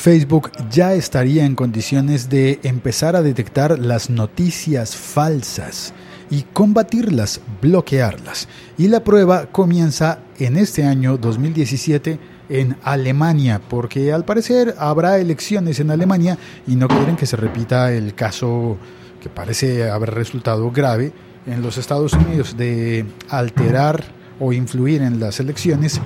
Facebook ya estaría en condiciones de empezar a detectar las noticias falsas y combatirlas, bloquearlas. Y la prueba comienza en este año 2017 en Alemania, porque al parecer habrá elecciones en Alemania y no quieren que se repita el caso que parece haber resultado grave en los Estados Unidos de alterar o influir en las elecciones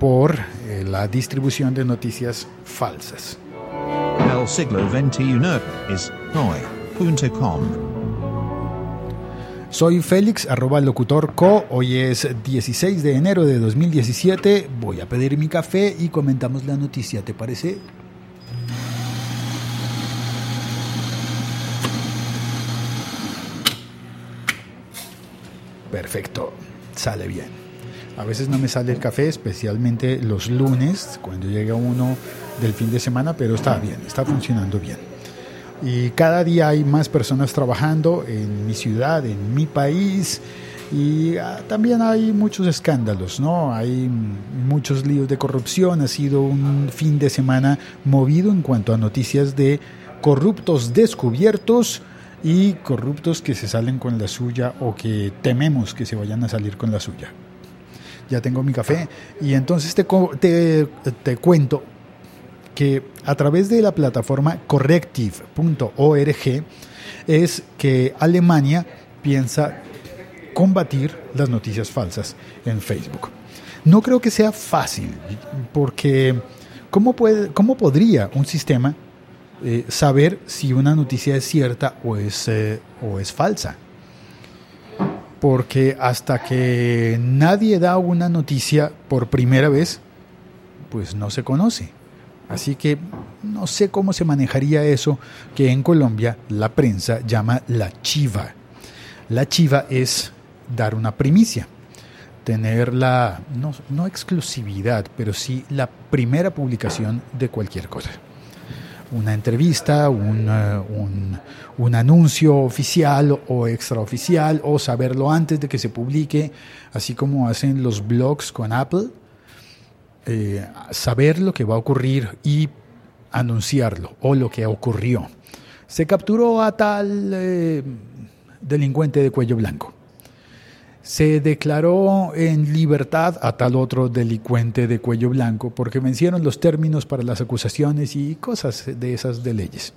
por la distribución de noticias falsas. El siglo XXI es hoy.com. Soy Félix, arroba locutor co. Hoy es 16 de enero de 2017. Voy a pedir mi café y comentamos la noticia, ¿te parece? Perfecto, sale bien. A veces no me sale el café, especialmente los lunes, cuando llega uno del fin de semana, pero está bien, está funcionando bien. Y cada día hay más personas trabajando en mi ciudad, en mi país, y ah, también hay muchos escándalos, ¿no? Hay muchos líos de corrupción, ha sido un fin de semana movido en cuanto a noticias de corruptos descubiertos y corruptos que se salen con la suya o que tememos que se vayan a salir con la suya. Ya tengo mi café y entonces te, te, te cuento que a través de la plataforma corrective.org es que Alemania piensa combatir las noticias falsas en Facebook. No creo que sea fácil, porque ¿cómo, puede, cómo podría un sistema eh, saber si una noticia es cierta o es, eh, o es falsa? Porque hasta que nadie da una noticia por primera vez, pues no se conoce. Así que no sé cómo se manejaría eso que en Colombia la prensa llama la chiva. La chiva es dar una primicia, tener la, no, exclusividad, pero sí la primera publicación de cualquier cosa. Una entrevista, un, un, un anuncio oficial o extraoficial, o saberlo antes de que se publique, así como hacen los blogs con Apple eh, saber lo que va a ocurrir y anunciarlo o lo que ocurrió. Se capturó a tal eh, delincuente de cuello blanco. Se declaró en libertad a tal otro delincuente de cuello blanco porque vencieron los términos para las acusaciones y cosas de esas de leyes.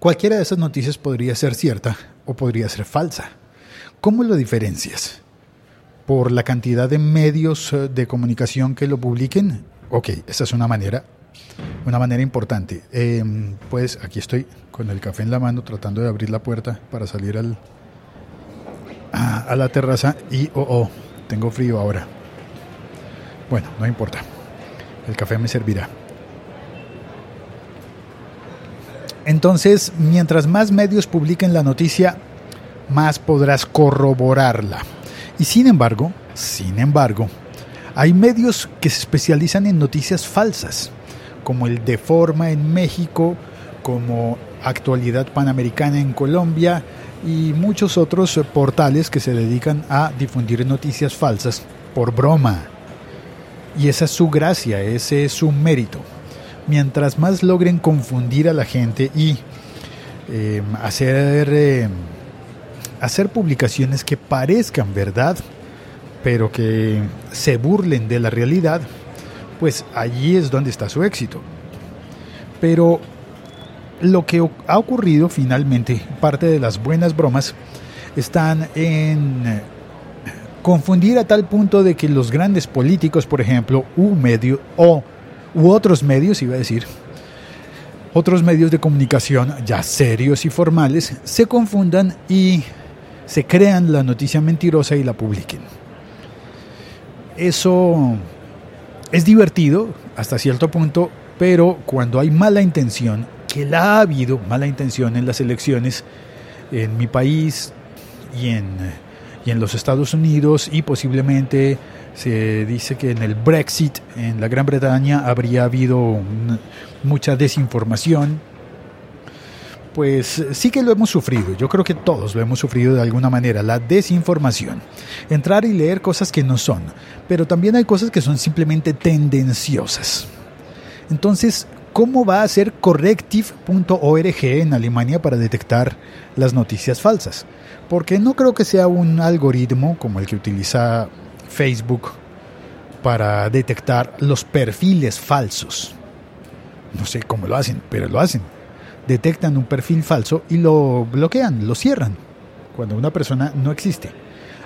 Cualquiera de esas noticias podría ser cierta o podría ser falsa. ¿Cómo lo diferencias? por la cantidad de medios eh, de comunicación que lo publiquen. Ok, esa es una manera, una manera importante. Em, pues aquí estoy con el café en la mano tratando de abrir la puerta para salir al, a, la terraza y, oh, oh, tengo frío ahora. Bueno, no importa. El café me servirá. Entonces, mientras más medios publiquen la noticia, más podrás corroborarla. Y sin embargo, sin embargo, hay medios que se especializan en noticias falsas, como el Deforma en México, como Actualidad Panamericana en Colombia y muchos otros portales que se dedican a difundir noticias falsas por broma. Y esa es su gracia, ese es su mérito. Mientras más logren confundir a la gente y eh, hacer... Eh, hacer publicaciones que parezcan verdad, pero que se burlen de la realidad, pues allí es donde está su éxito. Pero lo que ha ocurrido finalmente, parte de las buenas bromas, están en confundir a tal punto de que los grandes políticos, por ejemplo, u medio o u otros medios, iba a decir, otros medios de comunicación ya serios y formales, se confundan y se crean la noticia mentirosa y la publiquen. Eso es divertido hasta cierto punto, pero cuando hay mala intención, que la ha habido mala intención en las elecciones en mi país y en, y en los Estados Unidos y posiblemente se dice que en el Brexit en la Gran Bretaña habría habido mucha desinformación pues sí que lo hemos sufrido. Yo creo que todos lo hemos sufrido de alguna manera, la desinformación. Entrar y leer cosas que no son, pero también hay cosas que son simplemente tendenciosas. Entonces, ¿Cómo va a ser corrective.org en Alemania para detectar las noticias falsas? Porque no creo que sea un algoritmo como el que utiliza Facebook para detectar los perfiles falsos. No sé cómo lo hacen, pero lo hacen. Detectan un perfil falso y lo bloquean, lo cierran, cuando una persona no existe.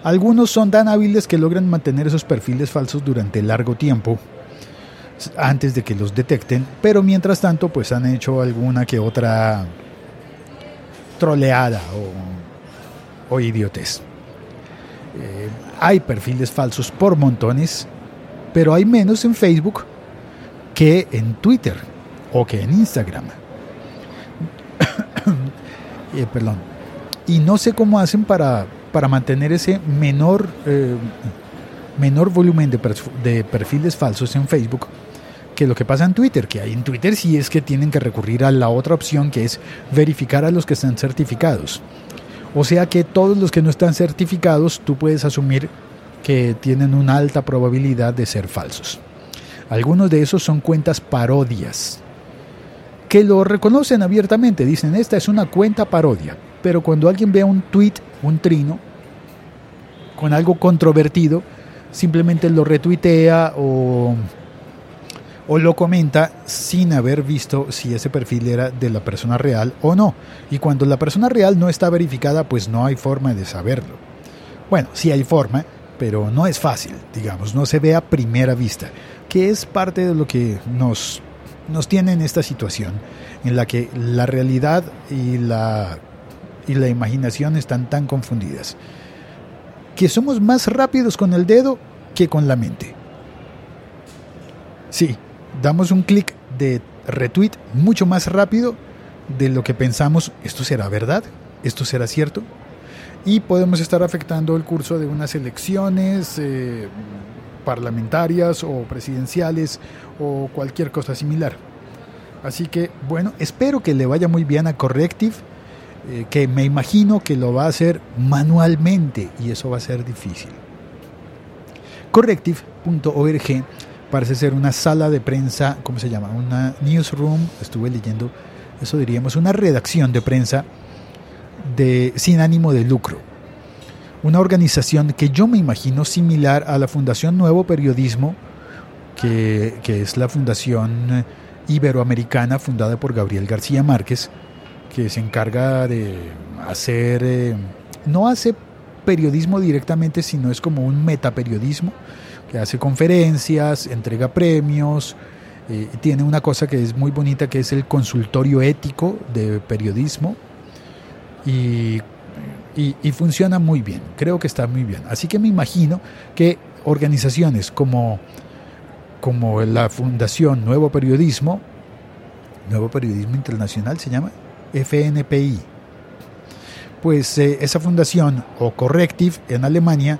Algunos son tan hábiles que logran mantener esos perfiles falsos durante largo tiempo antes de que los detecten, pero mientras tanto pues han hecho alguna que otra troleada o, o idiotez. Eh, hay perfiles falsos por montones, pero hay menos en Facebook que en Twitter o que en Instagram. Eh, perdón. Y no sé cómo hacen para, para mantener ese menor, eh, menor volumen de, de perfiles falsos en Facebook que lo que pasa en Twitter, que hay en Twitter sí es que tienen que recurrir a la otra opción que es verificar a los que están certificados. O sea que todos los que no están certificados tú puedes asumir que tienen una alta probabilidad de ser falsos. Algunos de esos son cuentas parodias, que lo reconocen abiertamente, dicen esta es una cuenta parodia, pero cuando alguien ve un tweet, un trino, con algo controvertido, simplemente lo retuitea o o lo comenta sin haber visto si ese perfil era de la persona real o no. Y cuando la persona real no está verificada, pues no hay forma de saberlo. Bueno, sí hay forma, pero no es fácil, digamos, no se ve a primera vista, que es parte de lo que nos, nos tiene en esta situación, en la que la realidad y la, y la imaginación están tan confundidas, que somos más rápidos con el dedo con la mente. Sí, damos un clic de retweet mucho más rápido de lo que pensamos, ¿esto será verdad? ¿Esto será cierto? Y podemos estar afectando el curso de unas elecciones eh, parlamentarias o presidenciales o cualquier cosa similar. Así que, bueno, espero que le vaya muy bien a Corrective, eh, que me imagino que lo va a hacer manualmente y eso va a ser difícil. Corrective.org parece ser una sala de prensa, ¿cómo se llama? Una newsroom, estuve leyendo, eso diríamos, una redacción de prensa de, sin ánimo de lucro. Una organización que yo me imagino similar a la Fundación Nuevo Periodismo, que, es la fundación iberoamericana fundada por Gabriel García Márquez, que se encarga de hacer, eh, no hace periodismo directamente, sino es como un metaperiodismo que hace conferencias, entrega premios, eh, tiene una cosa que es muy bonita que es el consultorio ético de periodismo y, y, funciona muy bien, creo que está muy bien. Así que me imagino que organizaciones como, como la Fundación Nuevo Periodismo, Nuevo Periodismo Internacional se llama, FNPI, pues eh, esa fundación o Corrective en Alemania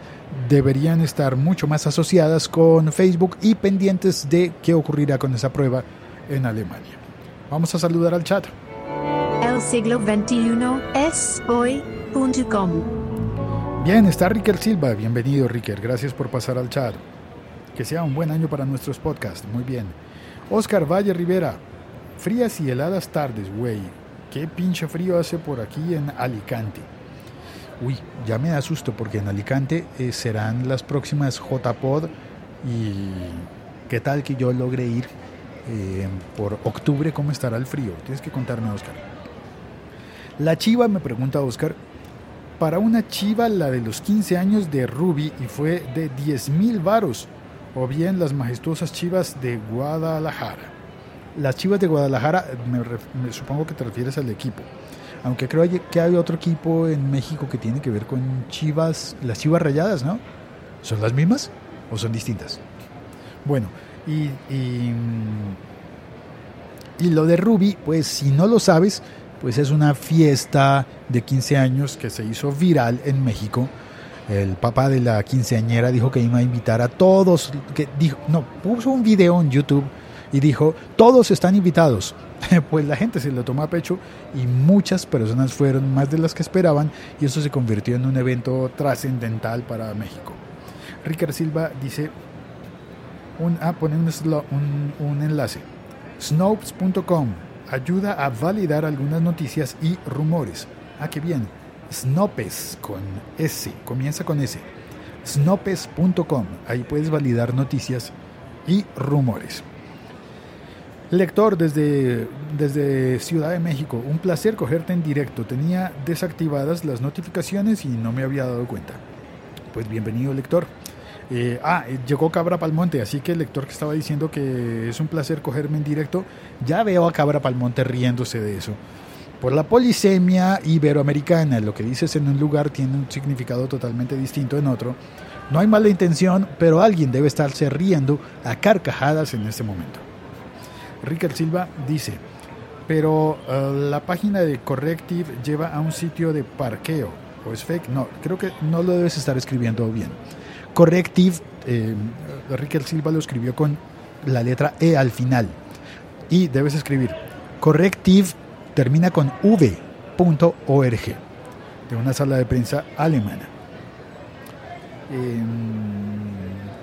deberían estar mucho más asociadas con Facebook y pendientes de qué ocurrirá con esa prueba en Alemania. Vamos a saludar al chat. El siglo XXI es hoy.com. Bien, está Ricker Silva. Bienvenido, Ricker. Gracias por pasar al chat. Que sea un buen año para nuestros podcasts. Muy bien. Oscar Valle Rivera. Frías y heladas tardes, güey. Qué pinche frío hace por aquí en Alicante. Uy, ya me da susto porque en Alicante eh, serán las próximas JPod y qué tal que yo logre ir eh, por octubre, ¿cómo estará el frío? Tienes que contarme, Oscar. La chiva, me pregunta Oscar, para una chiva la de los 15 años de Ruby y fue de 10 mil varos, o bien las majestuosas chivas de Guadalajara. Las chivas de Guadalajara, me supongo que te refieres al equipo. Aunque creo que hay otro equipo en México que tiene que ver con Chivas, las Chivas Rayadas, ¿no? ¿Son las mismas o son distintas? Bueno, y, y, y lo de Ruby, pues si no lo sabes, pues es una fiesta de 15 años que se hizo viral en México. El papá de la quinceañera dijo que iba a invitar a todos, que dijo, no, puso un video en YouTube y dijo, todos están invitados. pues la gente se lo tomó a pecho y muchas personas fueron más de las que esperaban y eso se convirtió en un evento trascendental para México. Ricardo Silva dice, un, ah, pone un, un enlace. Snopes.com ayuda a validar algunas noticias y rumores. Ah, qué bien. Snopes con S, comienza con S. Snopes.com, ahí puedes validar noticias y rumores. Lector desde, desde Ciudad de México, un placer cogerte en directo. Tenía desactivadas las notificaciones y no me había dado cuenta. Pues bienvenido, lector. Eh, ah, eh, llegó Cabra Palmonte, así que el lector que estaba diciendo que es un placer cogerme en directo, ya veo a Cabra Palmonte riéndose de eso. Por la polisemia iberoamericana, lo que dices en un lugar tiene un significado totalmente distinto en otro. No hay mala intención, pero alguien debe estarse riendo a carcajadas en este momento. Ricardo Silva dice, pero uh, la página de Corrective lleva a un sitio de parqueo. ¿O es fake? No, creo que no lo debes estar escribiendo bien. Corrective, eh, Silva lo escribió con la letra E al final. Y debes escribir Corrective termina con v.org de una sala de prensa alemana. Eh,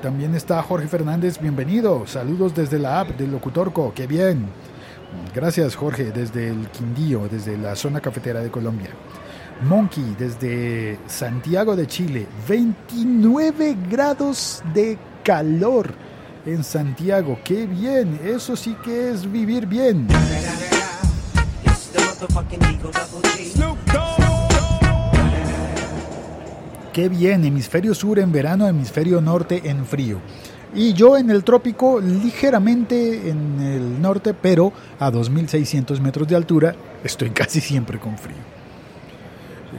también está Jorge Fernández, bienvenido. Saludos desde la app del Locutorco, qué bien. Gracias Jorge, desde el Quindío, desde la zona cafetera de Colombia. Monkey, desde Santiago de Chile, 29 grados de calor en Santiago, qué bien, eso sí que es vivir bien. Qué bien, hemisferio sur en verano, hemisferio norte en frío. Y yo en el trópico ligeramente en el norte, pero a 2.600 metros de altura, estoy casi siempre con frío.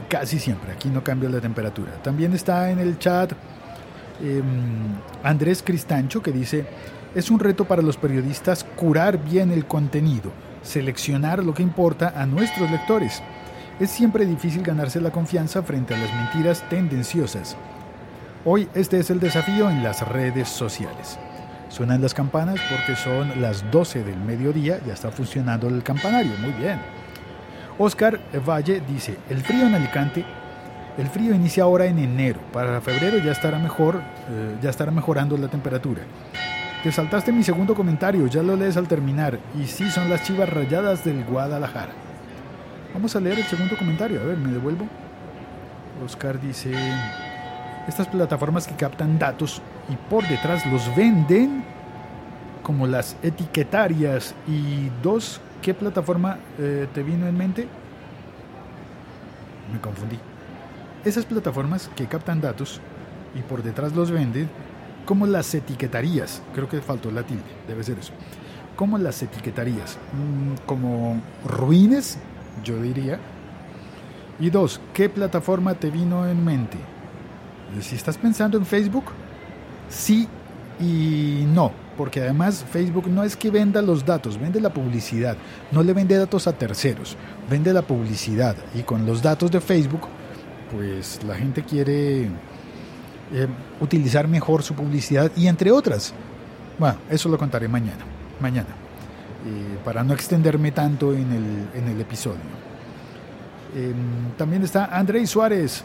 Casi siempre, aquí no cambia la temperatura. También está en el chat eh, Andrés Cristancho que dice, es un reto para los periodistas curar bien el contenido, seleccionar lo que importa a nuestros lectores. Es siempre difícil ganarse la confianza frente a las mentiras tendenciosas. Hoy este es el desafío en las redes sociales. Suenan las campanas porque son las 12 del mediodía, ya está funcionando el campanario, muy bien. Oscar Valle dice, el frío en Alicante, el frío inicia ahora en enero, para febrero ya estará mejor, eh, ya estará mejorando la temperatura. Te saltaste mi segundo comentario, ya lo lees al terminar, y sí son las chivas rayadas del Guadalajara. Vamos a leer el segundo comentario. A ver, me devuelvo. Oscar dice, estas plataformas que captan datos y por detrás los venden como las etiquetarias. Y dos, ¿qué plataforma eh, te vino en mente? Me confundí. Esas plataformas que captan datos y por detrás los venden como las etiquetarías. Creo que faltó la tilde, debe ser eso. Como las etiquetarías. Mm, como ruines yo diría. Y dos, ¿qué plataforma te vino en mente? Si estás pensando en Facebook, sí y no, porque además Facebook no es que venda los datos, vende la publicidad, no le vende datos a terceros, vende la publicidad y con los datos de Facebook, pues la gente quiere eh, utilizar mejor su publicidad y entre otras. Bueno, eso lo contaré mañana, mañana. Eh, para no extenderme tanto en el, en el episodio. Em, también está Andrei Suárez,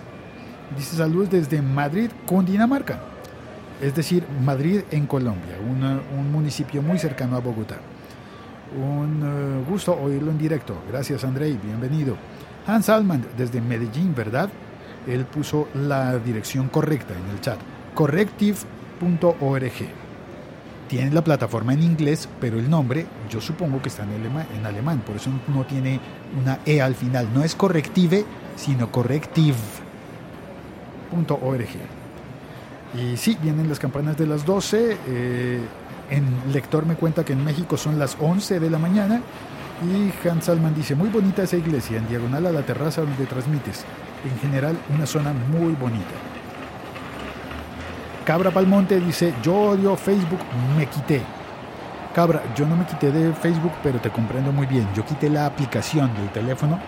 dice saludos desde Madrid, Cundinamarca, es decir, Madrid en Colombia, un municipio muy cercano a Bogotá. Un eh, gusto oírlo en directo. Gracias, Andrei, bienvenido. Hans Alman, desde Medellín, ¿verdad? Él puso la dirección correcta en el chat. Corrective.org tiene la plataforma en inglés, pero el nombre yo supongo que está en, alemán, por eso no tiene una E al final. No es corrective, sino corrective.org. Y sí, vienen las campanas de las 12. Eh, en lector me cuenta que en México son las 11 de la mañana. Y Hans Salman dice, muy bonita esa iglesia, en diagonal a la terraza donde transmites. En general, una zona muy bonita. Cabra Palmonte dice, yo odio Facebook, me quité. Cabra, yo no me quité de Facebook, pero te comprendo muy bien. Yo quité la aplicación del teléfono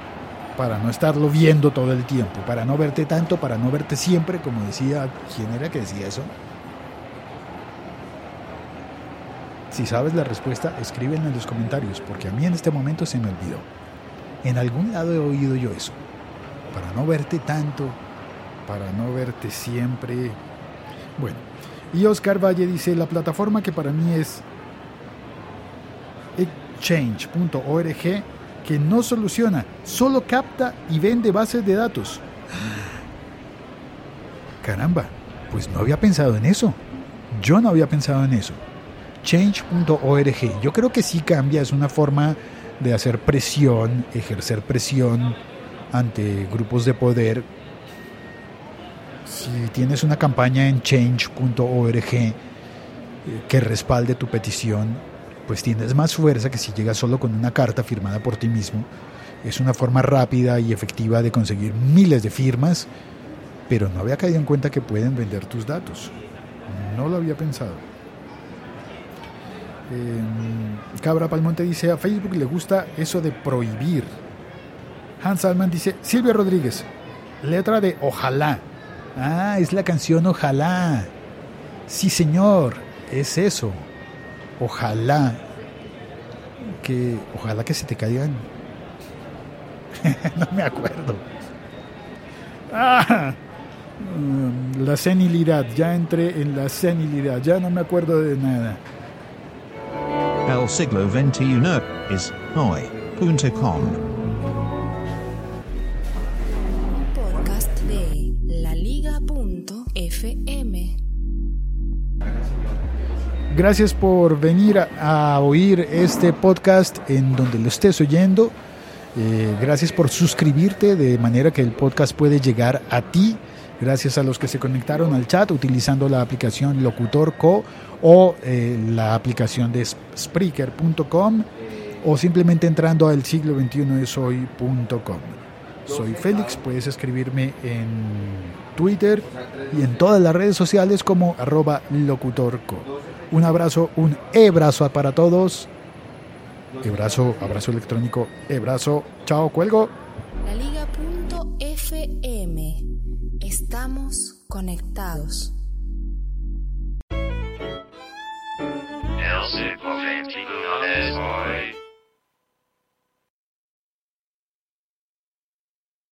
para no estarlo viendo todo el tiempo, para no verte tanto, para no verte siempre, como decía, ¿quién era que decía eso? Si sabes la respuesta, escríbenla en los comentarios, porque a mí en este momento se me olvidó. En algún lado he oído yo eso. Para no verte tanto, para no verte siempre, bueno, y Oscar Valle dice, la plataforma que para mí es exchange.org que no soluciona, solo capta y vende bases de datos. Caramba, pues no había pensado en eso. Yo no había pensado en eso. Change.org. Yo creo que sí cambia, es una forma de hacer presión, ejercer presión ante grupos de poder. Si tienes una campaña en change.org eh, que respalde tu petición, pues tienes más fuerza que si llegas solo con una carta firmada por ti mismo. Es una forma rápida y efectiva de conseguir miles de firmas, pero no había caído en cuenta que pueden vender tus datos. No lo había pensado. Eh, Cabra Palmonte dice, a Facebook le gusta eso de prohibir. Hans Salman dice, Silvia Rodríguez, letra de Ojalá. Ah, es la canción Ojalá. Sí, señor, es eso. Ojalá que ojalá que se te caigan. no me acuerdo. Ah, mm, la senilidad, ya entré en la senilidad, ya no me acuerdo de nada. El siglo XXI es hoy.com. Gracias por venir a, oír este podcast en donde lo estés oyendo. Eh, gracias por suscribirte de manera que el podcast puede llegar a ti. Gracias a los que se conectaron al chat utilizando la aplicación Locutor Co o eh, la aplicación de Spreaker.com o simplemente entrando al siglo 21 es hoy.com. Soy Félix, puedes escribirme en Twitter y en todas las redes sociales como arroba locutorco. Un abrazo, un e-brazo para todos. E-brazo, abrazo electrónico, e-brazo. Chao, cuelgo. La Liga.fm. Estamos conectados.